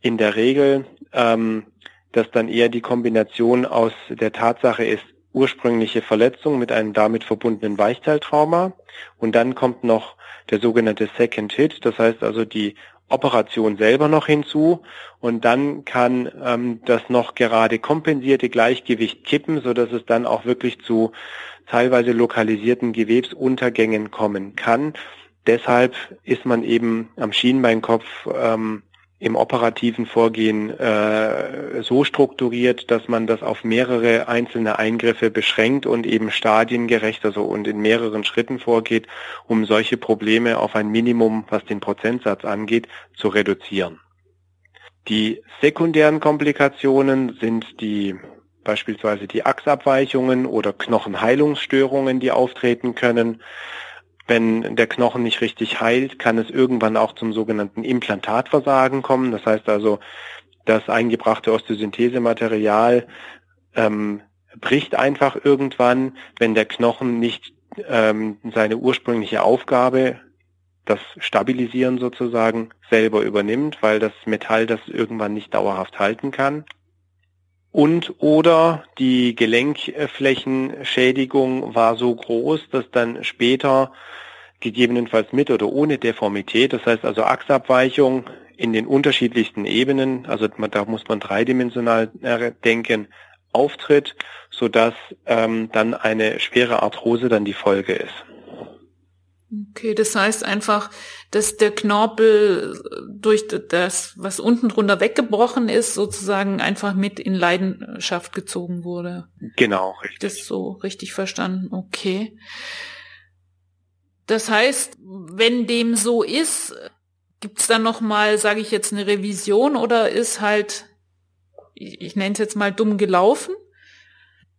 in der Regel ähm, das dann eher die Kombination aus der Tatsache ist, ursprüngliche Verletzung mit einem damit verbundenen Weichteiltrauma und dann kommt noch der sogenannte Second Hit, das heißt also die Operation selber noch hinzu und dann kann ähm, das noch gerade kompensierte Gleichgewicht kippen, so dass es dann auch wirklich zu teilweise lokalisierten Gewebsuntergängen kommen kann. Deshalb ist man eben am Schienbeinkopf ähm, im operativen Vorgehen äh, so strukturiert, dass man das auf mehrere einzelne Eingriffe beschränkt und eben stadiengerecht, also und in mehreren Schritten vorgeht, um solche Probleme auf ein Minimum, was den Prozentsatz angeht, zu reduzieren. Die sekundären Komplikationen sind die beispielsweise die Achsabweichungen oder Knochenheilungsstörungen, die auftreten können. Wenn der Knochen nicht richtig heilt, kann es irgendwann auch zum sogenannten Implantatversagen kommen. Das heißt also, das eingebrachte Osteosynthesematerial ähm, bricht einfach irgendwann, wenn der Knochen nicht ähm, seine ursprüngliche Aufgabe, das Stabilisieren sozusagen, selber übernimmt, weil das Metall das irgendwann nicht dauerhaft halten kann und oder die Gelenkflächenschädigung war so groß, dass dann später gegebenenfalls mit oder ohne Deformität, das heißt also Achsabweichung in den unterschiedlichsten Ebenen, also da muss man dreidimensional äh, denken, auftritt, so dass ähm, dann eine schwere Arthrose dann die Folge ist. Okay, das heißt einfach, dass der Knorpel durch das, was unten drunter weggebrochen ist, sozusagen einfach mit in Leidenschaft gezogen wurde. Genau, richtig. Das ist so richtig verstanden. Okay. Das heißt, wenn dem so ist, gibt's dann noch mal, sage ich jetzt, eine Revision oder ist halt, ich, ich nenne es jetzt mal dumm gelaufen?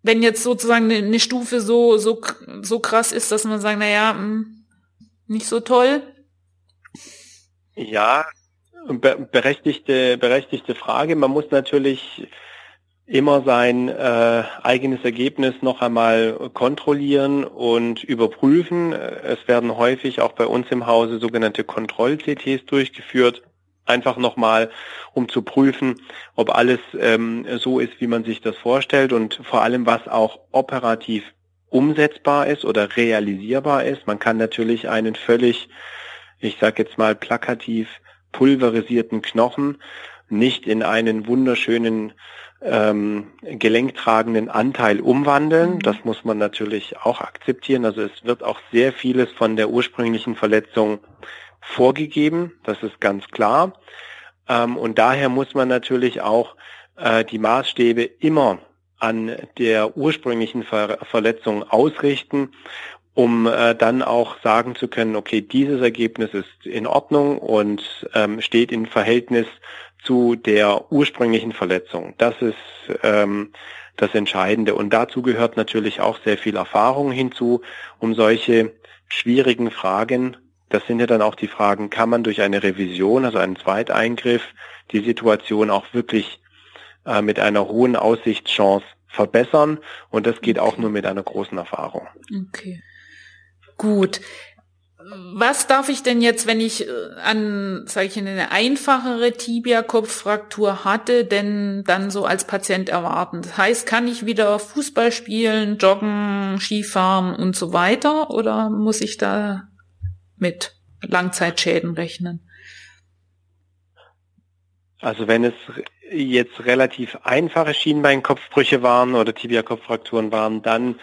Wenn jetzt sozusagen eine, Stufe so so so krass ist, dass man sagt, na ja, hm, nicht so toll? Ja, berechtigte, berechtigte Frage. Man muss natürlich immer sein äh, eigenes Ergebnis noch einmal kontrollieren und überprüfen. Es werden häufig auch bei uns im Hause sogenannte Kontroll-CTs durchgeführt, einfach nochmal, um zu prüfen, ob alles ähm, so ist, wie man sich das vorstellt und vor allem, was auch operativ umsetzbar ist oder realisierbar ist. Man kann natürlich einen völlig, ich sage jetzt mal plakativ, pulverisierten Knochen nicht in einen wunderschönen ähm, gelenktragenden Anteil umwandeln. Das muss man natürlich auch akzeptieren. Also es wird auch sehr vieles von der ursprünglichen Verletzung vorgegeben. Das ist ganz klar. Ähm, und daher muss man natürlich auch äh, die Maßstäbe immer an der ursprünglichen Ver Verletzung ausrichten, um äh, dann auch sagen zu können, okay, dieses Ergebnis ist in Ordnung und ähm, steht in Verhältnis zu der ursprünglichen Verletzung. Das ist ähm, das Entscheidende. Und dazu gehört natürlich auch sehr viel Erfahrung hinzu, um solche schwierigen Fragen, das sind ja dann auch die Fragen, kann man durch eine Revision, also einen Zweiteingriff, die Situation auch wirklich äh, mit einer hohen Aussichtschance verbessern und das geht auch nur mit einer großen Erfahrung. Okay. Gut. Was darf ich denn jetzt, wenn ich äh, an, sage ich, eine einfachere Tibia-Kopffraktur hatte, denn dann so als Patient erwarten? Das heißt, kann ich wieder Fußball spielen, joggen, Skifahren und so weiter oder muss ich da mit Langzeitschäden rechnen? Also wenn es jetzt relativ einfache Schienbeinkopfbrüche waren oder Tibia-Kopffrakturen waren, dann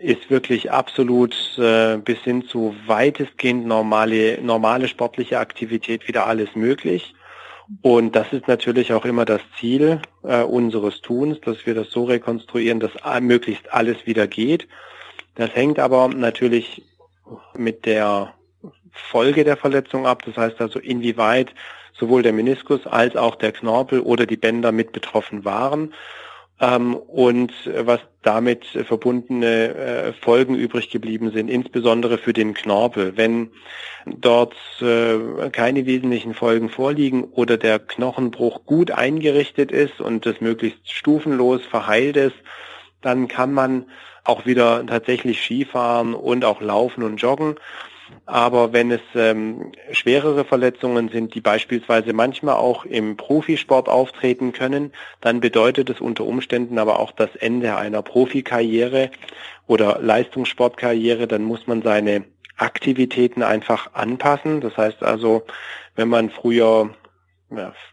ist wirklich absolut äh, bis hin zu weitestgehend normale, normale sportliche Aktivität wieder alles möglich. Und das ist natürlich auch immer das Ziel äh, unseres Tuns, dass wir das so rekonstruieren, dass möglichst alles wieder geht. Das hängt aber natürlich mit der Folge der Verletzung ab. Das heißt also, inwieweit sowohl der Meniskus als auch der Knorpel oder die Bänder mit betroffen waren. Ähm, und was damit verbundene äh, Folgen übrig geblieben sind, insbesondere für den Knorpel. Wenn dort äh, keine wesentlichen Folgen vorliegen oder der Knochenbruch gut eingerichtet ist und es möglichst stufenlos verheilt ist, dann kann man auch wieder tatsächlich Skifahren und auch laufen und joggen. Aber wenn es ähm, schwerere Verletzungen sind, die beispielsweise manchmal auch im Profisport auftreten können, dann bedeutet es unter Umständen aber auch das Ende einer Profikarriere oder Leistungssportkarriere. Dann muss man seine Aktivitäten einfach anpassen. Das heißt also, wenn man früher,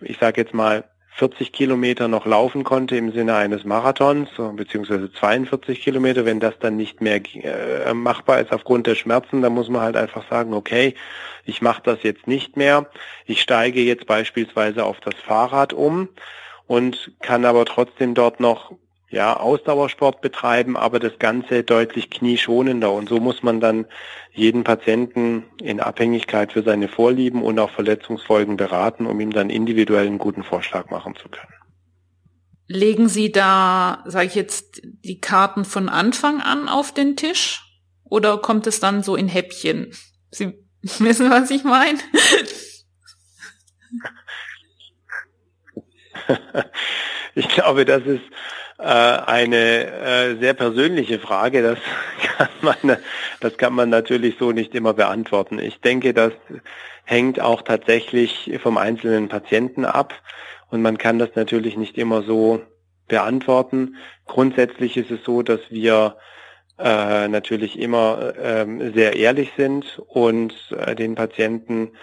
ich sage jetzt mal, 40 Kilometer noch laufen konnte im Sinne eines Marathons, beziehungsweise 42 Kilometer, wenn das dann nicht mehr äh, machbar ist aufgrund der Schmerzen, dann muss man halt einfach sagen, okay, ich mache das jetzt nicht mehr. Ich steige jetzt beispielsweise auf das Fahrrad um und kann aber trotzdem dort noch ja, Ausdauersport betreiben, aber das Ganze deutlich knieschonender. Und so muss man dann jeden Patienten in Abhängigkeit für seine Vorlieben und auch Verletzungsfolgen beraten, um ihm dann individuell einen guten Vorschlag machen zu können. Legen Sie da, sage ich jetzt, die Karten von Anfang an auf den Tisch? Oder kommt es dann so in Häppchen? Sie wissen, was ich meine? ich glaube, das ist eine äh, sehr persönliche Frage. Das kann man, das kann man natürlich so nicht immer beantworten. Ich denke, das hängt auch tatsächlich vom einzelnen Patienten ab und man kann das natürlich nicht immer so beantworten. Grundsätzlich ist es so, dass wir äh, natürlich immer äh, sehr ehrlich sind und äh, den Patienten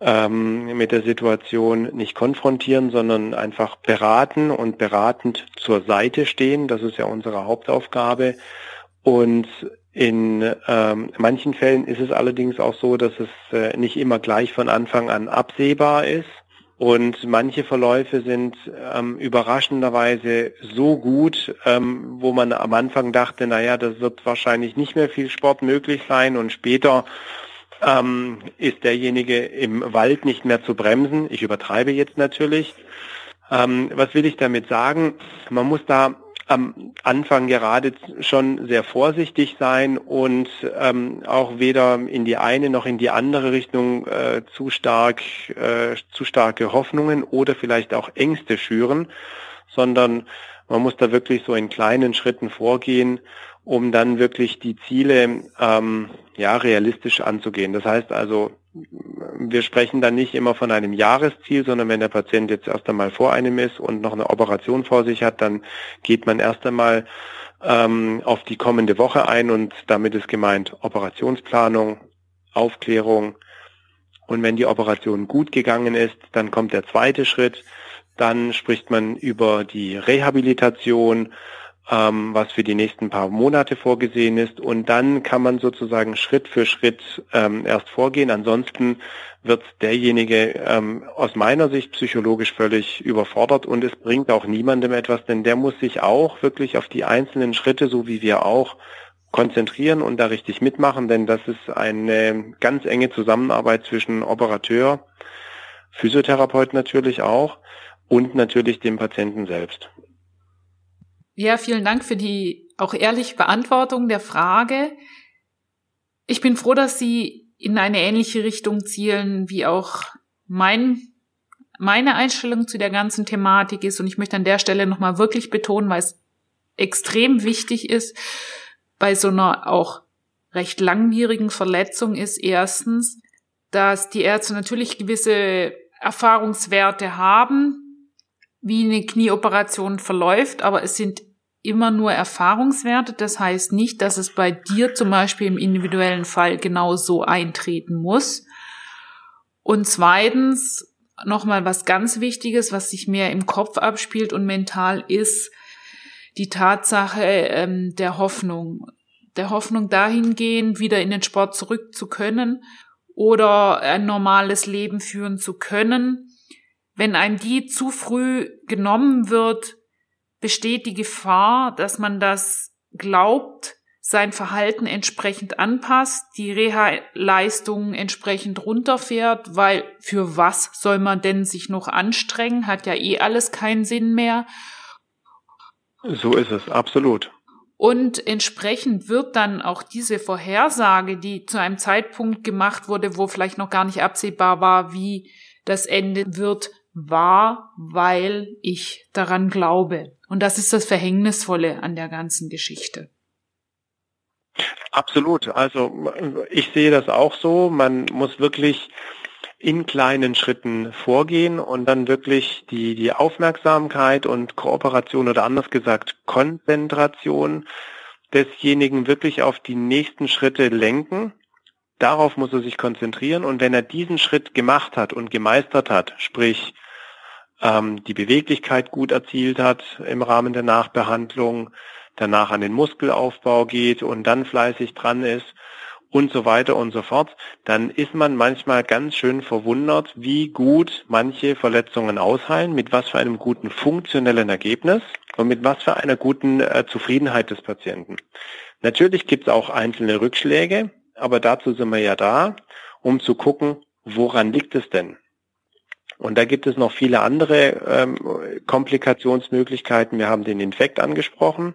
ähm, mit der Situation nicht konfrontieren, sondern einfach beraten und beratend zur Seite stehen. Das ist ja unsere Hauptaufgabe. Und in ähm, manchen Fällen ist es allerdings auch so, dass es äh, nicht immer gleich von Anfang an absehbar ist. Und manche Verläufe sind ähm, überraschenderweise so gut, ähm, wo man am Anfang dachte, naja, das wird wahrscheinlich nicht mehr viel Sport möglich sein und später ähm, ist derjenige im Wald nicht mehr zu bremsen. Ich übertreibe jetzt natürlich. Ähm, was will ich damit sagen? Man muss da am Anfang gerade schon sehr vorsichtig sein und ähm, auch weder in die eine noch in die andere Richtung äh, zu stark äh, zu starke Hoffnungen oder vielleicht auch Ängste schüren, sondern man muss da wirklich so in kleinen Schritten vorgehen um dann wirklich die Ziele ähm, ja realistisch anzugehen. Das heißt also, wir sprechen dann nicht immer von einem Jahresziel, sondern wenn der Patient jetzt erst einmal vor einem ist und noch eine Operation vor sich hat, dann geht man erst einmal ähm, auf die kommende Woche ein und damit ist gemeint Operationsplanung, Aufklärung. Und wenn die Operation gut gegangen ist, dann kommt der zweite Schritt. Dann spricht man über die Rehabilitation ähm, was für die nächsten paar Monate vorgesehen ist. Und dann kann man sozusagen Schritt für Schritt ähm, erst vorgehen. Ansonsten wird derjenige ähm, aus meiner Sicht psychologisch völlig überfordert und es bringt auch niemandem etwas, denn der muss sich auch wirklich auf die einzelnen Schritte, so wie wir auch, konzentrieren und da richtig mitmachen, denn das ist eine ganz enge Zusammenarbeit zwischen Operateur, Physiotherapeut natürlich auch und natürlich dem Patienten selbst. Ja, vielen Dank für die auch ehrliche Beantwortung der Frage. Ich bin froh, dass Sie in eine ähnliche Richtung zielen, wie auch mein, meine Einstellung zu der ganzen Thematik ist. Und ich möchte an der Stelle nochmal wirklich betonen, weil es extrem wichtig ist, bei so einer auch recht langwierigen Verletzung ist erstens, dass die Ärzte natürlich gewisse Erfahrungswerte haben, wie eine Knieoperation verläuft, aber es sind immer nur Erfahrungswerte. Das heißt nicht, dass es bei dir zum Beispiel im individuellen Fall genau so eintreten muss. Und zweitens, nochmal was ganz Wichtiges, was sich mehr im Kopf abspielt und mental ist, die Tatsache ähm, der Hoffnung. Der Hoffnung dahingehend, wieder in den Sport zurück zu können oder ein normales Leben führen zu können wenn einem die zu früh genommen wird, besteht die Gefahr, dass man das glaubt, sein Verhalten entsprechend anpasst, die Reha-Leistungen entsprechend runterfährt, weil für was soll man denn sich noch anstrengen, hat ja eh alles keinen Sinn mehr. So ist es, absolut. Und entsprechend wird dann auch diese Vorhersage, die zu einem Zeitpunkt gemacht wurde, wo vielleicht noch gar nicht absehbar war, wie das Ende wird, wahr, weil ich daran glaube. Und das ist das Verhängnisvolle an der ganzen Geschichte. Absolut. Also ich sehe das auch so. Man muss wirklich in kleinen Schritten vorgehen und dann wirklich die, die Aufmerksamkeit und Kooperation oder anders gesagt Konzentration desjenigen wirklich auf die nächsten Schritte lenken. Darauf muss er sich konzentrieren und wenn er diesen Schritt gemacht hat und gemeistert hat, sprich ähm, die Beweglichkeit gut erzielt hat im Rahmen der Nachbehandlung, danach an den Muskelaufbau geht und dann fleißig dran ist und so weiter und so fort, dann ist man manchmal ganz schön verwundert, wie gut manche Verletzungen ausheilen, mit was für einem guten funktionellen Ergebnis und mit was für einer guten äh, Zufriedenheit des Patienten. Natürlich gibt es auch einzelne Rückschläge, aber dazu sind wir ja da, um zu gucken, woran liegt es denn? Und da gibt es noch viele andere ähm, Komplikationsmöglichkeiten. Wir haben den Infekt angesprochen,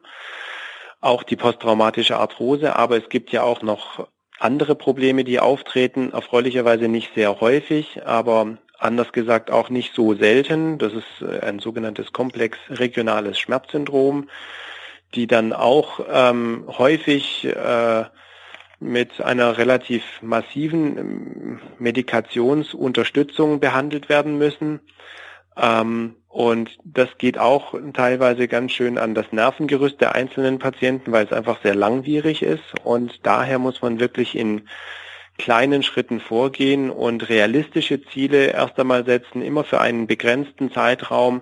auch die posttraumatische Arthrose, aber es gibt ja auch noch andere Probleme, die auftreten, erfreulicherweise nicht sehr häufig, aber anders gesagt auch nicht so selten. Das ist äh, ein sogenanntes komplex regionales Schmerzsyndrom, die dann auch ähm, häufig äh, mit einer relativ massiven ähm, Medikationsunterstützung behandelt werden müssen. Ähm, und das geht auch teilweise ganz schön an das Nervengerüst der einzelnen Patienten, weil es einfach sehr langwierig ist. Und daher muss man wirklich in kleinen Schritten vorgehen und realistische Ziele erst einmal setzen, immer für einen begrenzten Zeitraum.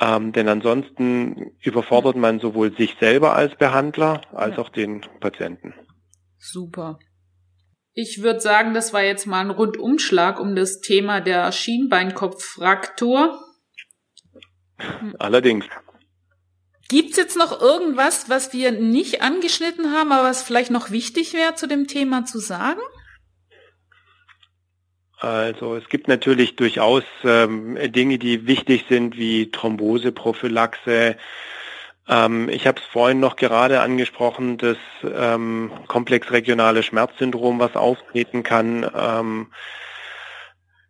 Ähm, denn ansonsten überfordert man sowohl sich selber als Behandler als auch den Patienten. Super. Ich würde sagen, das war jetzt mal ein Rundumschlag um das Thema der Schienbeinkopffraktur. Allerdings. Gibt's jetzt noch irgendwas, was wir nicht angeschnitten haben, aber was vielleicht noch wichtig wäre, zu dem Thema zu sagen? Also es gibt natürlich durchaus ähm, Dinge, die wichtig sind, wie Thromboseprophylaxe, ähm, ich habe es vorhin noch gerade angesprochen, das ähm, komplex-regionale Schmerzsyndrom, was auftreten kann, ähm,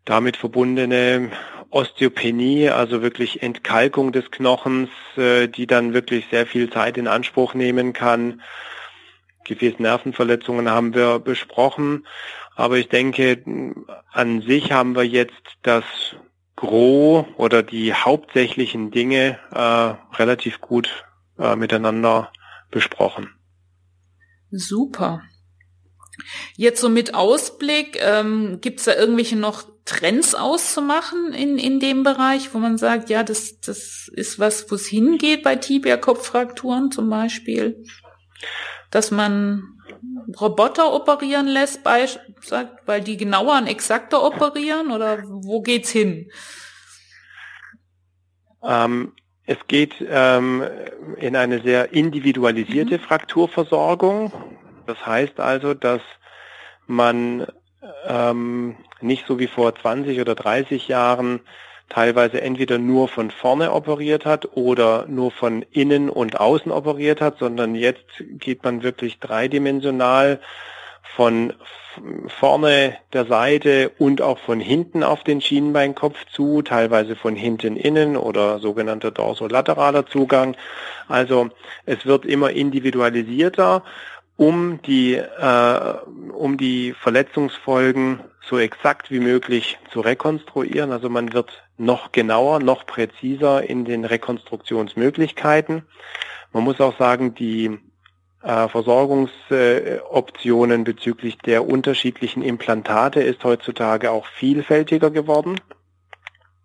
damit verbundene Osteopenie, also wirklich Entkalkung des Knochens, äh, die dann wirklich sehr viel Zeit in Anspruch nehmen kann. Gefäßnervenverletzungen haben wir besprochen, aber ich denke, an sich haben wir jetzt das Gros oder die hauptsächlichen Dinge äh, relativ gut äh, miteinander besprochen. Super. Jetzt so mit Ausblick, ähm, gibt da irgendwelche noch Trends auszumachen in, in dem Bereich, wo man sagt, ja, das, das ist was, wo es hingeht bei Tibia-Kopffrakturen zum Beispiel? Dass man Roboter operieren lässt, weil die genauer und exakter operieren oder wo geht's hin? Ähm, es geht ähm, in eine sehr individualisierte mhm. Frakturversorgung. Das heißt also, dass man ähm, nicht so wie vor 20 oder 30 Jahren teilweise entweder nur von vorne operiert hat oder nur von innen und außen operiert hat, sondern jetzt geht man wirklich dreidimensional von vorne der Seite und auch von hinten auf den Schienbeinkopf zu, teilweise von hinten innen oder sogenannter dorsolateraler Zugang. Also es wird immer individualisierter um die, äh, um die Verletzungsfolgen so exakt wie möglich zu rekonstruieren. Also man wird noch genauer, noch präziser in den Rekonstruktionsmöglichkeiten. Man muss auch sagen, die äh, Versorgungsoptionen äh, bezüglich der unterschiedlichen Implantate ist heutzutage auch vielfältiger geworden.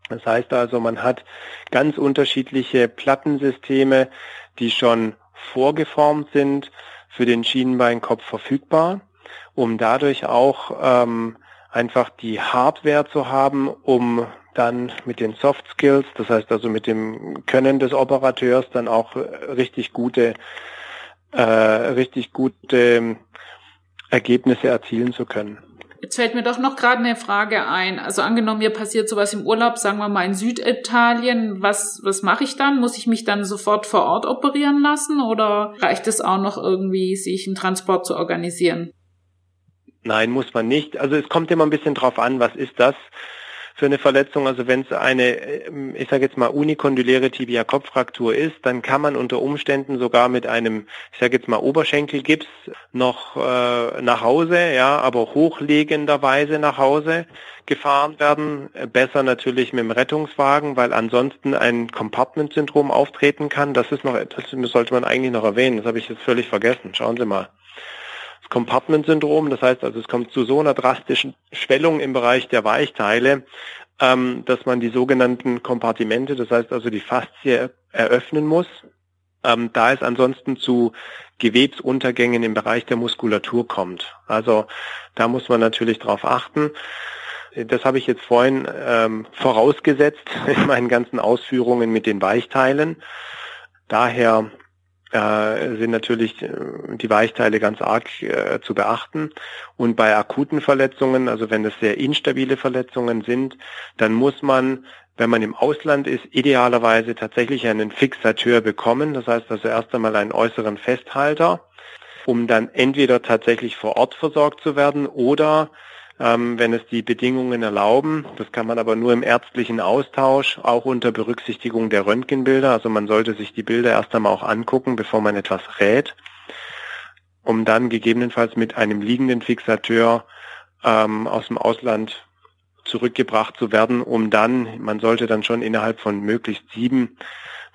Das heißt also, man hat ganz unterschiedliche Plattensysteme, die schon vorgeformt sind für den Schienenbeinkopf verfügbar, um dadurch auch ähm, einfach die Hardware zu haben, um dann mit den Soft Skills, das heißt also mit dem Können des Operateurs dann auch äh, richtig gute, äh, richtig gute Ergebnisse erzielen zu können. Jetzt fällt mir doch noch gerade eine Frage ein. Also angenommen, mir passiert sowas im Urlaub, sagen wir mal in Süditalien. Was, was mache ich dann? Muss ich mich dann sofort vor Ort operieren lassen oder reicht es auch noch irgendwie, sich einen Transport zu organisieren? Nein, muss man nicht. Also es kommt immer ein bisschen drauf an, was ist das für eine Verletzung. Also wenn es eine, ähm, ich sage jetzt mal, unikondyläre Tibia-Kopffraktur ist, dann kann man unter Umständen sogar mit einem, ich sage jetzt mal, Oberschenkelgips noch äh, nach Hause, ja, aber hochlegenderweise nach Hause gefahren werden. Besser natürlich mit dem Rettungswagen, weil ansonsten ein Compartment-Syndrom auftreten kann. Das ist noch, das sollte man eigentlich noch erwähnen. Das habe ich jetzt völlig vergessen. Schauen Sie mal. Compartment-Syndrom. Das heißt also, es kommt zu so einer drastischen Schwellung im Bereich der Weichteile, ähm, dass man die sogenannten Kompartimente, das heißt also die Faszie eröffnen muss. Ähm, da es ansonsten zu Gewebsuntergängen im Bereich der Muskulatur kommt. Also da muss man natürlich drauf achten. Das habe ich jetzt vorhin ähm, vorausgesetzt in meinen ganzen Ausführungen mit den Weichteilen. Daher äh, sind natürlich äh, die Weichteile ganz arg äh, zu beachten. Und bei akuten Verletzungen, also wenn es sehr instabile Verletzungen sind, dann muss man, wenn man im Ausland ist, idealerweise tatsächlich einen Fixateur bekommen. Das heißt also erst einmal einen äußeren Festhalter, um dann entweder tatsächlich vor Ort versorgt zu werden oder ähm, wenn es die Bedingungen erlauben. Das kann man aber nur im ärztlichen Austausch, auch unter Berücksichtigung der Röntgenbilder. Also man sollte sich die Bilder erst einmal auch angucken, bevor man etwas rät, um dann gegebenenfalls mit einem liegenden Fixateur ähm, aus dem Ausland zurückgebracht zu werden, um dann, man sollte dann schon innerhalb von möglichst sieben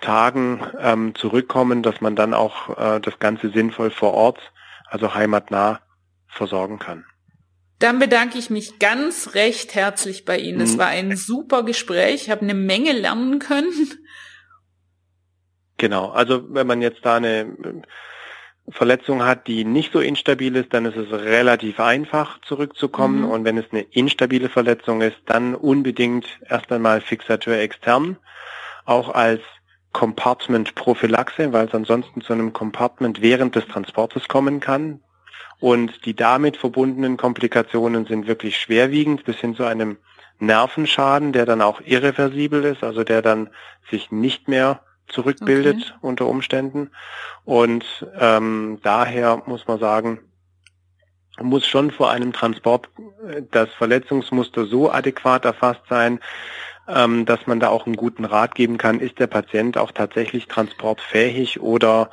Tagen ähm, zurückkommen, dass man dann auch äh, das Ganze sinnvoll vor Ort, also heimatnah, versorgen kann. Dann bedanke ich mich ganz recht herzlich bei Ihnen. Es mhm. war ein super Gespräch. Ich habe eine Menge lernen können. Genau, also wenn man jetzt da eine äh, Verletzung hat, die nicht so instabil ist, dann ist es relativ einfach zurückzukommen. Mhm. Und wenn es eine instabile Verletzung ist, dann unbedingt erst einmal Fixateur extern, auch als Compartment-Prophylaxe, weil es ansonsten zu einem Compartment während des Transportes kommen kann. Und die damit verbundenen Komplikationen sind wirklich schwerwiegend bis hin zu einem Nervenschaden, der dann auch irreversibel ist, also der dann sich nicht mehr zurückbildet okay. unter Umständen. Und ähm, daher muss man sagen, muss schon vor einem Transport äh, das Verletzungsmuster so adäquat erfasst sein, ähm, dass man da auch einen guten Rat geben kann, ist der Patient auch tatsächlich transportfähig oder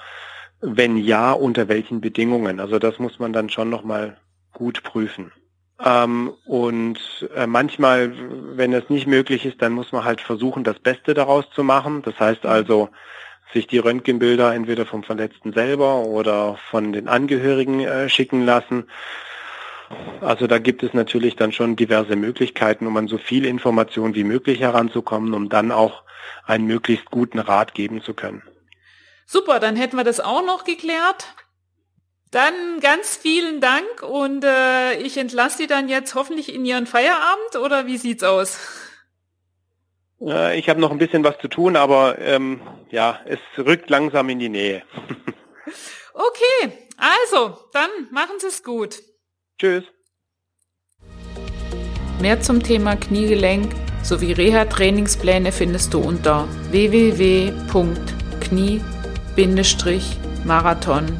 wenn ja, unter welchen Bedingungen? Also das muss man dann schon nochmal gut prüfen. Ähm, und äh, manchmal, wenn es nicht möglich ist, dann muss man halt versuchen, das Beste daraus zu machen. Das heißt also, sich die Röntgenbilder entweder vom Verletzten selber oder von den Angehörigen äh, schicken lassen. Also da gibt es natürlich dann schon diverse Möglichkeiten, um an so viel Information wie möglich heranzukommen, um dann auch einen möglichst guten Rat geben zu können. Super, dann hätten wir das auch noch geklärt. Dann ganz vielen Dank und äh, ich entlasse Sie dann jetzt hoffentlich in Ihren Feierabend oder wie sieht's aus? Äh, ich habe noch ein bisschen was zu tun, aber ähm, ja, es rückt langsam in die Nähe. okay, also dann machen Sie es gut. Tschüss. Mehr zum Thema Kniegelenk sowie Reha-Trainingspläne findest du unter www.knie.de marathon.de